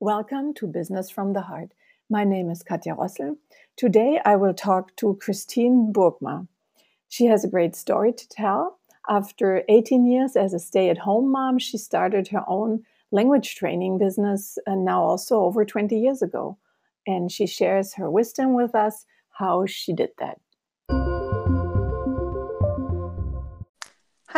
Welcome to Business from the Heart. My name is Katja Rossel. Today I will talk to Christine Burgma. She has a great story to tell. After 18 years as a stay at home mom, she started her own language training business and now also over 20 years ago. And she shares her wisdom with us how she did that.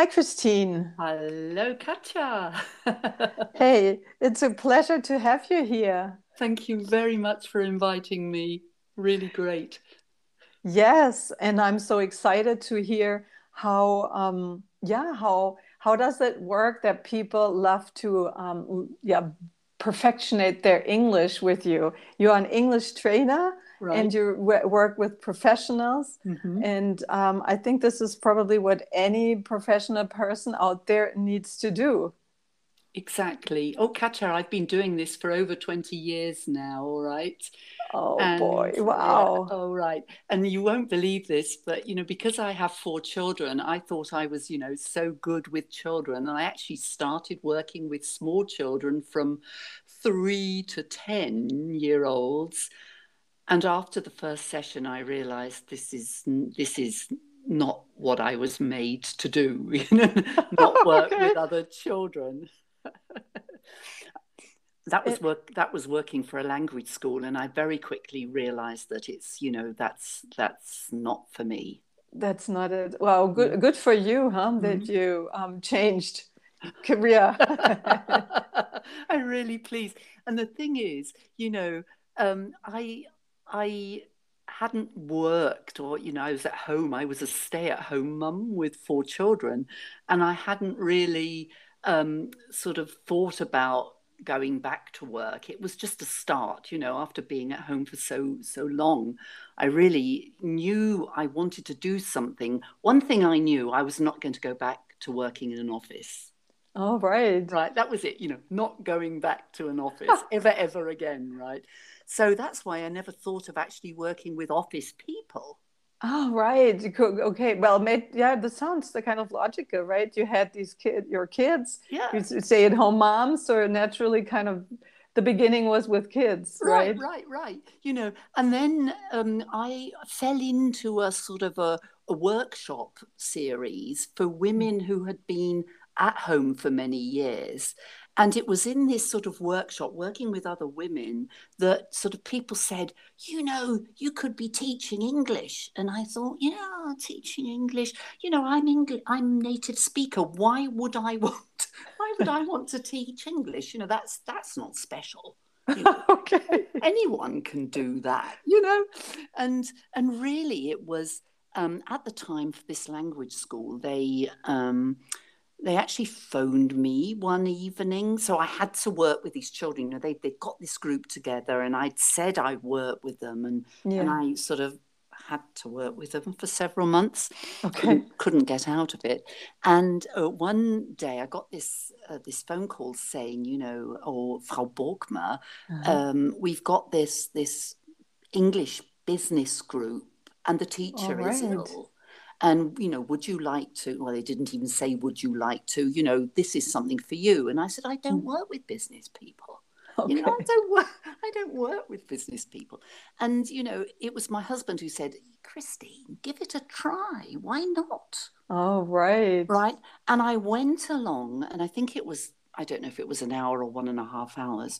Hi, Christine. Hello, Katja. hey, it's a pleasure to have you here. Thank you very much for inviting me. Really great. Yes, and I'm so excited to hear how, um, yeah, how how does it work that people love to, um, yeah, perfectionate their English with you? You're an English trainer right. and you work with professionals. Mm-hmm. And um, I think this is probably what any professional person out there needs to do. Exactly. Oh, Katja, I've been doing this for over 20 years now, all right? Oh, and, boy. Wow. Yeah, oh, right. And you won't believe this, but, you know, because I have four children, I thought I was, you know, so good with children. And I actually started working with small children from three to 10 year olds and after the first session, I realized this is this is not what I was made to do, not work okay. with other children. that was work that was working for a language school and I very quickly realized that it's, you know, that's that's not for me. That's not it. Well, good good for you, huh? That mm-hmm. you um, changed career. I'm really pleased. And the thing is, you know, um, I I hadn't worked or you know i was at home i was a stay-at-home mum with four children and i hadn't really um, sort of thought about going back to work it was just a start you know after being at home for so so long. I really knew i wanted to do something. One thing i knew i was not going to go back to working in an office. Oh right. Right that was it you know not going back to an office ever ever again right? So that's why I never thought of actually working with office people. Oh, right. Okay. Well, yeah, that sounds the kind of logical, right? You had these kid, your kids, yeah. you stay at home moms, so naturally kind of the beginning was with kids, right? Right, right, right. You know, and then um, I fell into a sort of a, a workshop series for women who had been at home for many years and it was in this sort of workshop, working with other women, that sort of people said, you know, you could be teaching English. And I thought, yeah, teaching English. You know, I'm English, I'm native speaker. Why would I want? Why would I want to teach English? You know, that's that's not special. You know, okay. Anyone can do that, you know, and and really, it was um, at the time for this language school. They um, they actually phoned me one evening. So I had to work with these children. You know, they they got this group together, and I'd said I'd work with them, and yeah. and I sort of had to work with them for several months. Okay, couldn't, couldn't get out of it. And uh, one day I got this uh, this phone call saying, you know, or oh, Frau Burgma, uh-huh. um, we've got this this English business group, and the teacher right. is ill and you know would you like to well they didn't even say would you like to? You know this is something for you. And i said i don't hmm. work with business people. Okay. you know i don't work i don't work with business people. And you know it was my husband who said christine give it a try. Why not? Oh right. Right? And i went along and i think it was i don't know if it was an hour or one and a half hours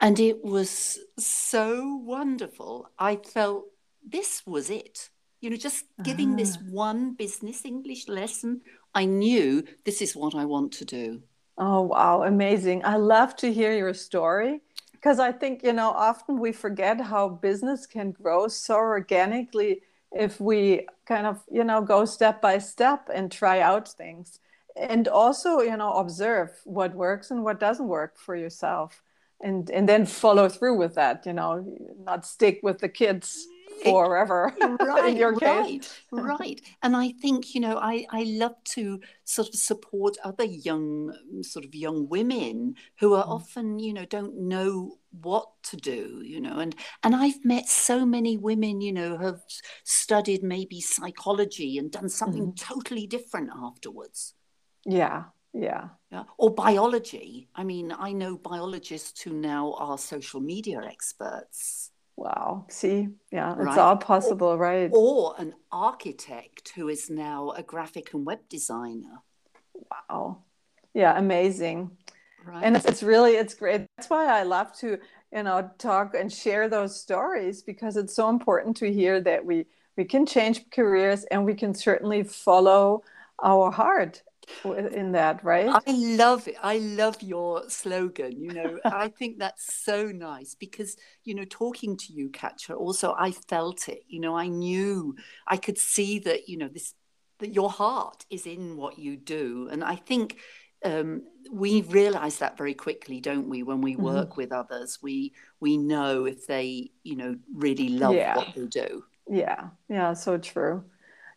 and it was so wonderful. I felt this was it you know, just giving ah. this one business English lesson, I knew this is what I want to do. Oh, wow, amazing. I love to hear your story because I think, you know, often we forget how business can grow so organically if we kind of, you know, go step by step and try out things. And also, you know, observe what works and what doesn't work for yourself. And, and then follow through with that, you know, not stick with the kids forever right, in your case. Right, right. And I think, you know, I, I love to sort of support other young, sort of young women who are mm. often, you know, don't know what to do, you know. And and I've met so many women, you know, have studied maybe psychology and done something mm. totally different afterwards. Yeah, Yeah. yeah. Or biology. I mean, I know biologists who now are social media experts. Wow. See, yeah, it's all possible, or, right? Or an architect who is now a graphic and web designer. Wow. Yeah, amazing. Right. And it's, it's really it's great. That's why I love to, you know, talk and share those stories because it's so important to hear that we we can change careers and we can certainly follow our heart in that, right? I love it. I love your slogan. You know, I think that's so nice because, you know, talking to you, Katja, also I felt it. You know, I knew, I could see that, you know, this, that your heart is in what you do. And I think um, we realize that very quickly, don't we? When we mm-hmm. work mm-hmm. with others, we we know if they, you know, really love yeah. what they do. Yeah, yeah, so true.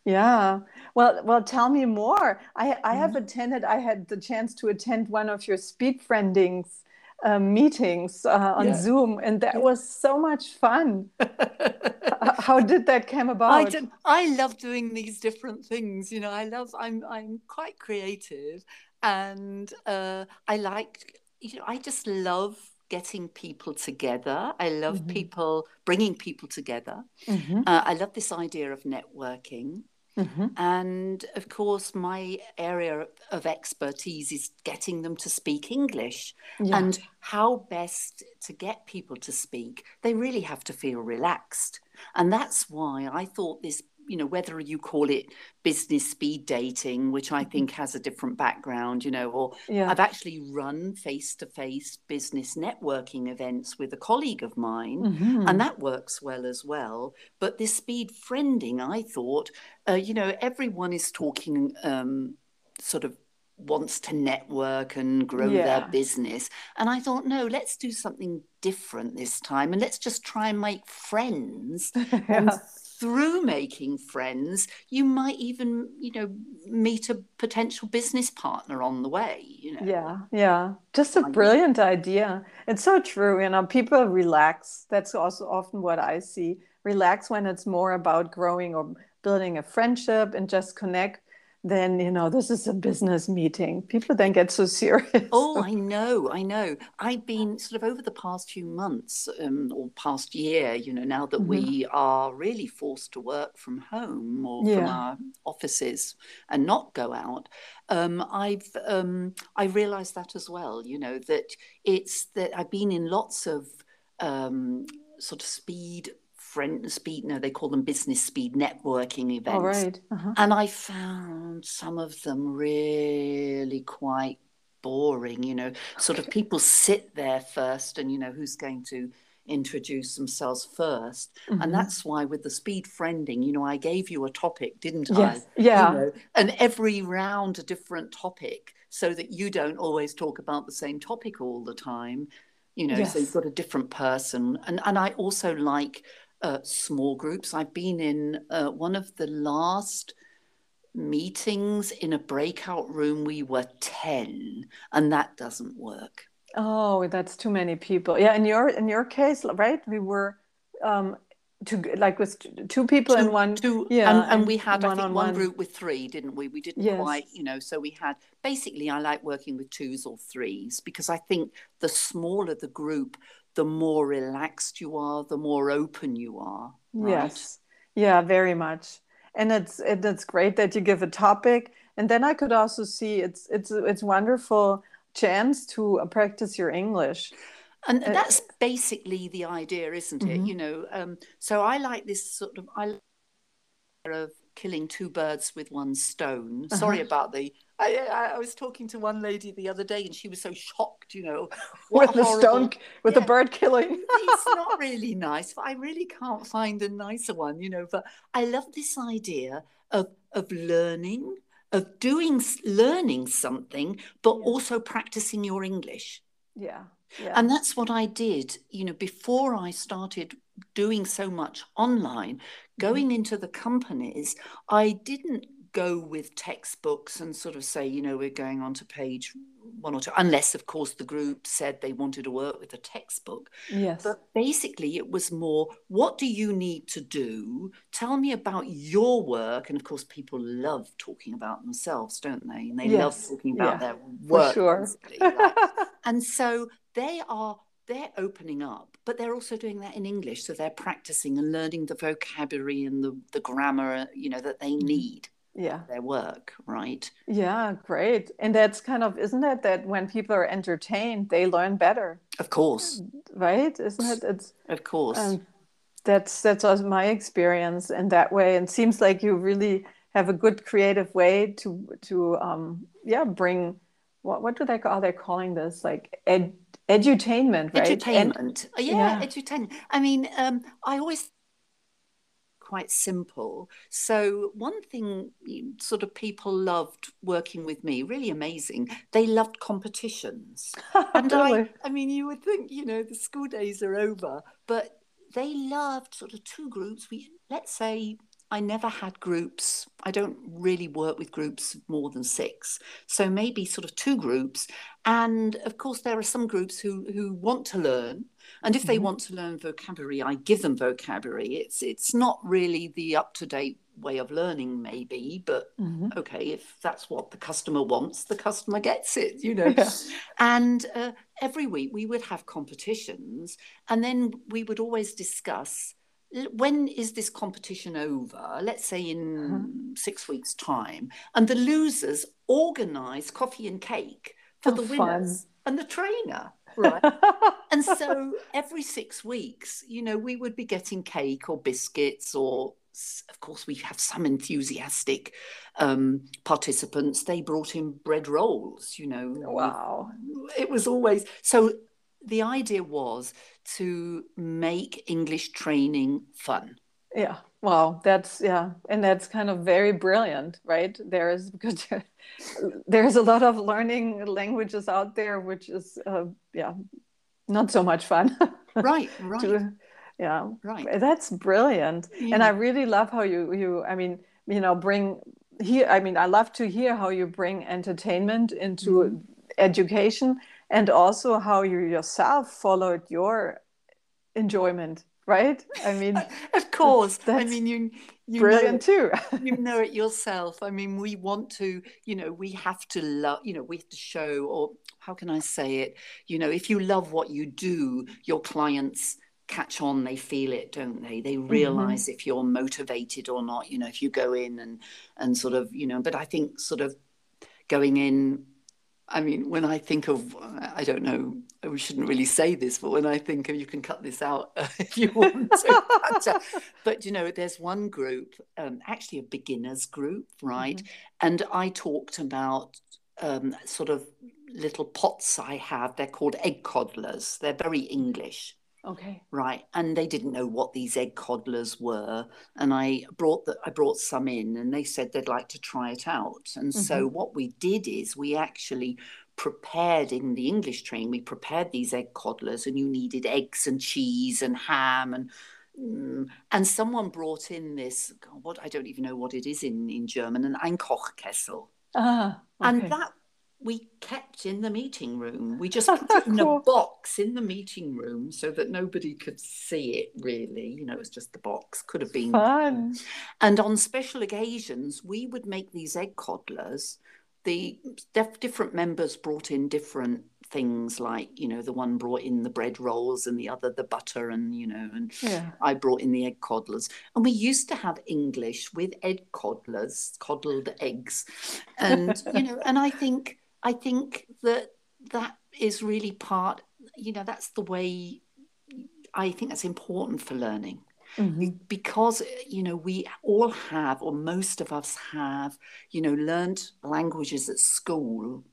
Yeah. Well, well, tell me more. I, I have mm-hmm. attended. I had the chance to attend one of your speed friendings uh, meetings uh, on yeah. Zoom, and that yeah. was so much fun. How did that come about? I, I love doing these different things. You know, I love. I'm I'm quite creative, and uh, I like. You know, I just love getting people together. I love mm-hmm. people bringing people together. Mm-hmm. Uh, I love this idea of networking. Mm-hmm. And of course, my area of expertise is getting them to speak English. Yeah. And how best to get people to speak, they really have to feel relaxed. And that's why I thought this you know whether you call it business speed dating which i mm-hmm. think has a different background you know or yeah. i've actually run face to face business networking events with a colleague of mine mm-hmm. and that works well as well but this speed friending i thought uh, you know everyone is talking um, sort of wants to network and grow yeah. their business. And I thought, no, let's do something different this time and let's just try and make friends yeah. and through making friends, you might even, you know, meet a potential business partner on the way, you know. Yeah, yeah. Just a brilliant idea. It's so true. You know, people relax. That's also often what I see. Relax when it's more about growing or building a friendship and just connect then you know this is a business meeting people then get so serious oh i know i know i've been sort of over the past few months um, or past year you know now that mm-hmm. we are really forced to work from home or yeah. from our offices and not go out um, i've um, i realized that as well you know that it's that i've been in lots of um, sort of speed friend speed no they call them business speed networking events oh, right. uh-huh. and i found some of them really quite boring you know sort of people sit there first and you know who's going to introduce themselves 1st mm-hmm. and that's why with the speed friending you know i gave you a topic didn't yes. i yeah you know, and every round a different topic so that you don't always talk about the same topic all the time you know yes. so you've got a different person and and i also like uh, small groups. I've been in uh, one of the last meetings in a breakout room. We were 10, and that doesn't work. Oh, that's too many people. Yeah, in your in your case, right? We were um, to like with two people two, in one. Two, yeah, and, and we had I think one, group with three, didn't we? We didn't yes. quite, you know. So we had basically. I like working with twos or threes because I think the smaller the group, the more relaxed you are, the more open you are. Right? Yes. Yeah, very much. And it's it's great that you give a topic. And then I could also see it's it's it's wonderful chance to practice your English. And uh, that's basically the idea, isn't it? Mm-hmm. You know, um, so I like this sort of I of killing two birds with one stone. Uh-huh. Sorry about the. I, I, was talking to one lady the other day, and she was so shocked. You know, with the stunk, with yeah. the bird killing. it's not really nice. But I really can't find a nicer one. You know, but I love this idea of of learning, of doing, learning something, but yeah. also practicing your English. Yeah. Yeah. And that's what I did, you know, before I started doing so much online, mm-hmm. going into the companies, I didn't go with textbooks and sort of say, you know, we're going on to page one or two, unless, of course, the group said they wanted to work with a textbook. Yes. But basically, it was more what do you need to do? Tell me about your work. And of course, people love talking about themselves, don't they? And they Yes. love talking about Yeah, their work. For sure. right? and so they are they're opening up but they're also doing that in english so they're practicing and learning the vocabulary and the, the grammar you know that they Mm-hmm. need Yeah. their work right Yeah, great. And that's kind of, isn't it that when people are entertained, they learn better, of course right? Isn't it? It's of course um, that's that's also my experience in that way. And seems like you really have a good creative way to to um yeah bring what what do they call they're calling this like ed edutainment, right? Edutainment. Uh, yeah, yeah. edutainment. I mean, um, I always quite simple. So one thing mm, sort of people loved working with me, really amazing. They loved competitions. And I I mean you would think, you know, the school days are over, but they loved sort of two groups. We let's say I never had groups. I don't really work with groups more than six. So maybe sort of two groups. And of course, there are some groups who, who want to learn. And if they Mhm. want to learn vocabulary, I give them vocabulary. It's it's not really the up to date way of learning, maybe, but Mhm. okay, if that's what the customer wants, the customer gets it, you know. Yeah. And uh, every week we would have competitions, and then we would always discuss when is this competition over? Let's say in six weeks' time, and the losers organise coffee and cake for Oh, the fun. winners and the trainer, right? and so every six weeks, you know, we would be getting cake or biscuits, or of course, we have some enthusiastic um, participants. They brought in bread rolls, you know. wow. It was always so. The idea was to make English training fun. Yeah. Wow. That's yeah, and that's kind of very brilliant, right? There is because there's a lot of learning languages out there, which is uh, yeah, not so much fun. Right, right, to, yeah, right. that's brilliant. And I really love how you you I mean, you know, bring here I mean, I love to hear how you bring entertainment into Mm-hmm. education and also how you yourself followed your enjoyment, right? I mean, Of course. I mean, you you brilliant know, too. you know it yourself. I mean, we want to, you know, we have to love, you know, we have to show, or how can I say it? You know, if you love what you do, your clients catch on, they feel it, don't they? They mm-hmm. realize if you're motivated or not, you know, if you go in and and sort of, you know, but I think sort of going in I mean, when I think of, I don't know, we shouldn't really say this, but when I think of, you can cut this out if you want to. but, uh, you know, there's one group, um, actually a beginners group, right? And I talked about um, sort of little pots I have. They're called egg coddlers. They're very English. Okay. Right, and they didn't know what these egg coddlers were, and I brought the, I brought some in, and they said they'd like to try it out. And so what we did is we actually prepared in the English train, we prepared these egg coddlers, and you needed eggs and cheese and ham and mm, and someone brought in this God, what I don't even know what it is in in German, an Einkochkessel, Ah, okay. and that we kept in the meeting room. We just put it in a box in the meeting room so that nobody could see it really. You know, it was just the box. Could have been. Fun. And on special occasions, we would make these egg coddlers. The def- different members brought in different things, like you know, the one brought in the bread rolls, and the other the butter, and you know, and Yeah. I brought in the egg coddlers. And we used to have English with egg coddlers, coddled eggs. And, you know, and I think, I think that that is really part, you know, that's the way I think that's important for learning Mhm. because, you know, we all have, or most of us have, you know, learned languages at school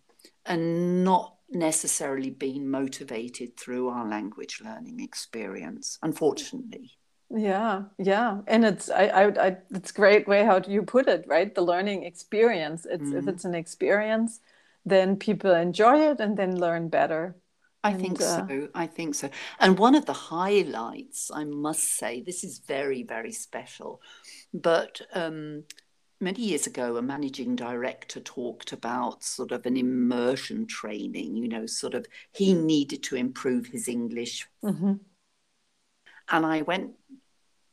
and not necessarily been motivated through our language learning experience, unfortunately. Yeah, yeah, and it's I, I, I it's great way how do you put it, right? The learning experience. It's if Mhm. it's an experience, then people enjoy it and then learn better. I And, think uh, so. I think so. And one of the highlights, I must say, this is very, very special, but um, many years ago, a managing director talked about sort of an immersion training, you know, sort of he needed to improve his English. Mm-hmm. And I went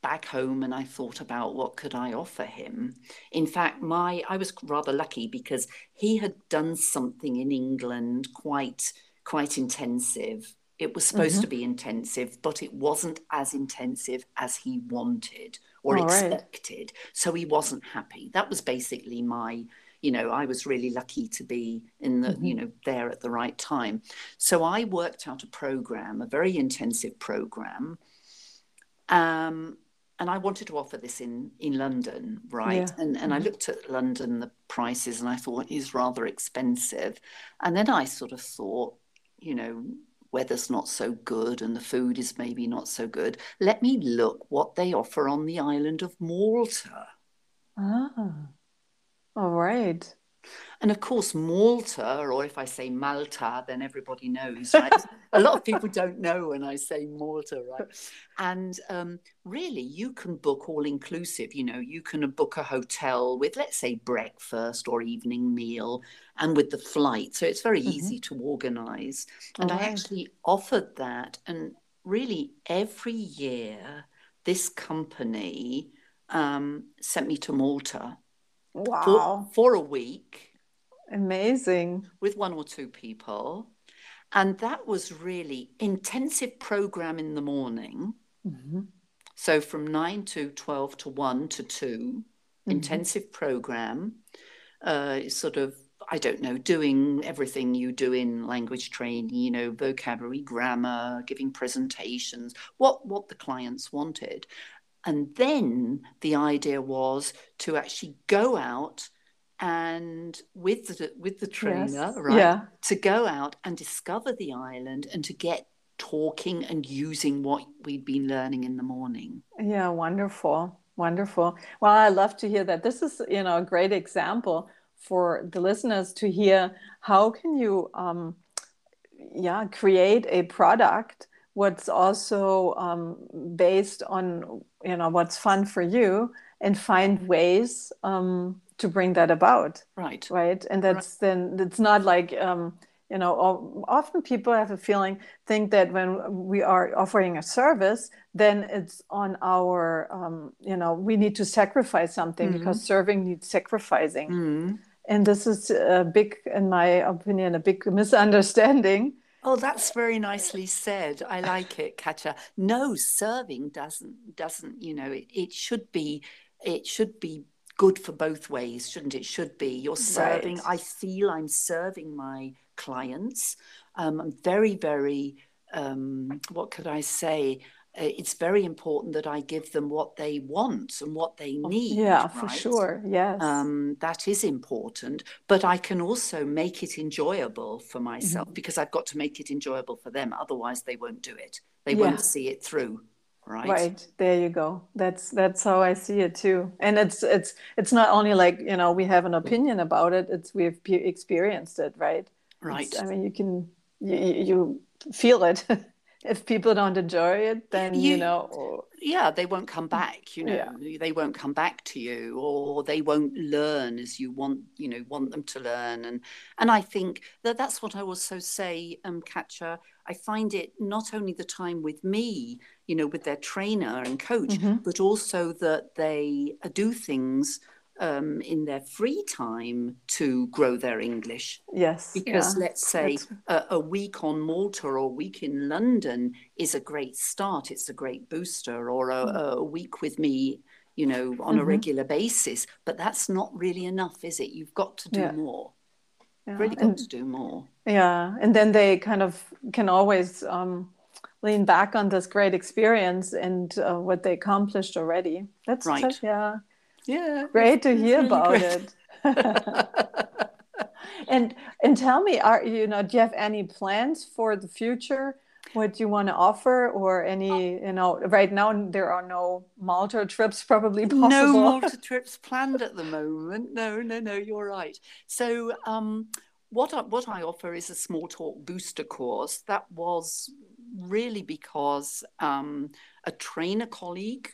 back home and I thought about what could I offer him. In fact, my I was rather lucky because he had done something in England quite quite intensive. It was supposed mm-hmm. to be intensive, but it wasn't as intensive as he wanted or All expected. Right. So he wasn't happy. That was basically my, you know, I was really lucky to be in the, mm-hmm. you know, there at the right time. So I worked out a program, a very intensive program. Um, and I wanted to offer this in in London, right? Yeah. And and mm-hmm. I looked at London, the prices, and I thought is rather expensive. And then I sort of thought, you know, weather's not so good and the food is maybe not so good. Let me look what they offer on the island of Malta. Ah, all right. And of course, Malta, or if I say Malta, then everybody knows, right? a lot of people don't know when I say Malta, right? And um, really, you can book all inclusive. You know, you can book a hotel with, let's say, breakfast or evening meal and with the flight. So it's very mm-hmm. easy to organize. And I actually offered that. And really, every year, this company um, sent me to Malta Wow. For, for a week. Amazing. With one or two people. And that was really intensive program in the morning. Mm-hmm. So from nine to 12 to one to 2 mm-hmm. intensive program, uh, sort of, I don't know, doing everything you do in language training, you know, vocabulary, grammar, giving presentations, what, what the clients wanted. And then the idea was to actually go out and with the with the trainer, yes. right? Yeah. To go out and discover the island and to get talking and using what we'd been learning in the morning. Yeah, wonderful. Wonderful. Well, I love to hear that. This is, you know, a great example for the listeners to hear how can you um yeah, create a product what's also um, based on you know what's fun for you and find ways um, to bring that about right right and that's right. then it's not like um, you know often people have a feeling think that when we are offering a service then it's on our um, you know we need to sacrifice something mm-hmm. because serving needs sacrificing mm-hmm. and this is a big in my opinion a big misunderstanding Oh, that's very nicely said. I like it, Katja. No, serving doesn't doesn't, you know, it, it should be it should be good for both ways, shouldn't it? Should be. You're serving. Right. I feel I'm serving my clients. Um, I'm very, very um, what could I say? Uh, it's very important that I give them what they want and what they need. Yeah, right? for sure. Yes. Um, that is important. But I can also make it enjoyable for myself mm-hmm. because I've got to make it enjoyable for them. Otherwise, they won't do it. They yeah. won't see it through. Right. Right. There you go. That's that's how I see it too. And it's it's it's not only like you know we have an opinion about it. It's we've experienced it. Right. Right. It's, I mean, you can you, you feel it. if people don't enjoy it then you, you know yeah they won't come back you know yeah. they won't come back to you or they won't learn as you want you know want them to learn and and i think that that's what i also say um Katja i find it not only the time with me you know with their trainer and coach mm-hmm. but also that they do things um, in their free time to grow their English. Yes. Because yeah. let's say a, a, week on Malta or a week in London is a great start, it's a great booster, or a, mm. a week with me, you know, on mm-hmm. a regular basis. But that's not really enough, is it? You've got to do yeah. more. Yeah. Really got and, to do more. Yeah. And then they kind of can always um, lean back on this great experience and uh, what they accomplished already. That's right. yeah yeah great to hear really about great. it. And and tell me are you know do you have any plans for the future? What do you want to offer or any you know right now there are no malta trips probably possible. No malta trips planned at the moment. No no no you're right. So um what I, what I offer is a small talk booster course. That was really because um, a trainer colleague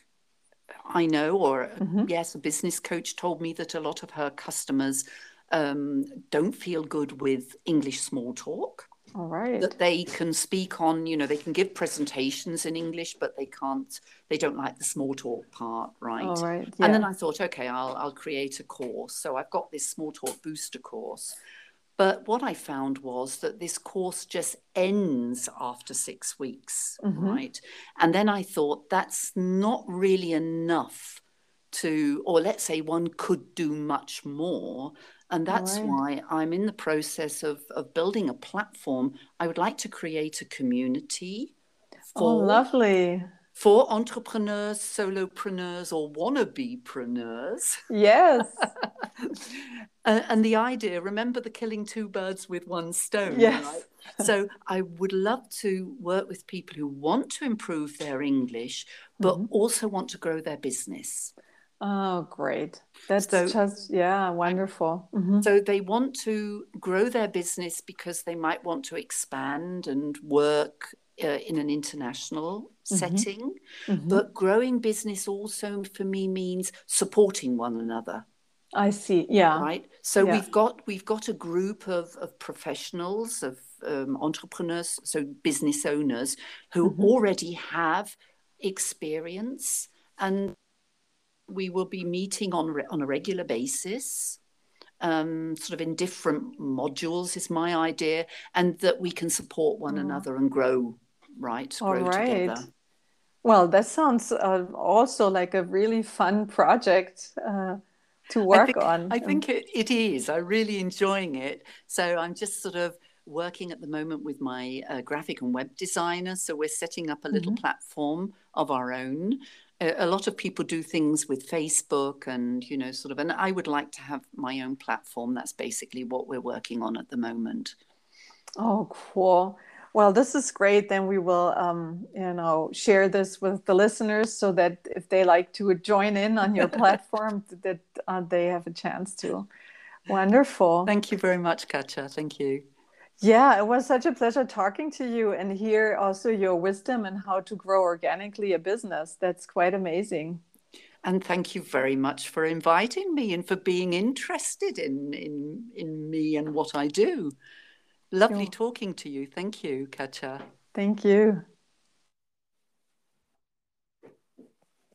I know, or mm-hmm. yes, a business coach told me that a lot of her customers um, don't feel good with English small talk. All right. That they can speak on, you know, they can give presentations in English, but they can't, they don't like the small talk part, right? All right. Yeah. And then I thought, okay, I'll, I'll create a course. So I've got this small talk booster course. But what I found was that this course just ends after six weeks, mm-hmm. right? And then I thought that's not really enough to, or let's say one could do much more. And that's right. why I'm in the process of, of building a platform. I would like to create a community oh, for, oh, lovely. for entrepreneurs, solopreneurs, or wannabe-preneurs. Yes. uh, and the idea, remember the killing two birds with one stone, yes. right? so I would love to work with people who want to improve their English, but mm-hmm. also want to grow their business. Oh, great. That's so, just, yeah, wonderful. Mm-hmm. So they want to grow their business because they might want to expand and work uh, in an international mm-hmm. setting. Mm-hmm. But growing business also for me means supporting one another. I see. Yeah. Right. So yeah. we've got we've got a group of, of professionals, of um, entrepreneurs, so business owners who mm-hmm. already have experience and we will be meeting on on a regular basis, um, sort of in different modules is my idea, and that we can support one mm. another and grow, right? All grow right. together. Well, that sounds uh, also like a really fun project. Uh, to work I think, on. I think it, it is. I'm really enjoying it. So I'm just sort of working at the moment with my uh, graphic and web designer. So we're setting up a little mm-hmm. platform of our own a lot of people do things with Facebook and, you know, sort of, and I would like to have my own platform. That's basically what we're working on at the moment. Oh, cool. Well, this is great. Then we will, um, you know, share this with the listeners so that if they like to join in on your platform, that uh, they have a chance to. Wonderful. Thank you very much, Katja. Thank you. Yeah, it was such a pleasure talking to you and hear also your wisdom and how to grow organically a business. That's quite amazing. And thank you very much for inviting me and for being interested in in, in me and what I do. Lovely talking to you. Thank you, Katja. Thank you.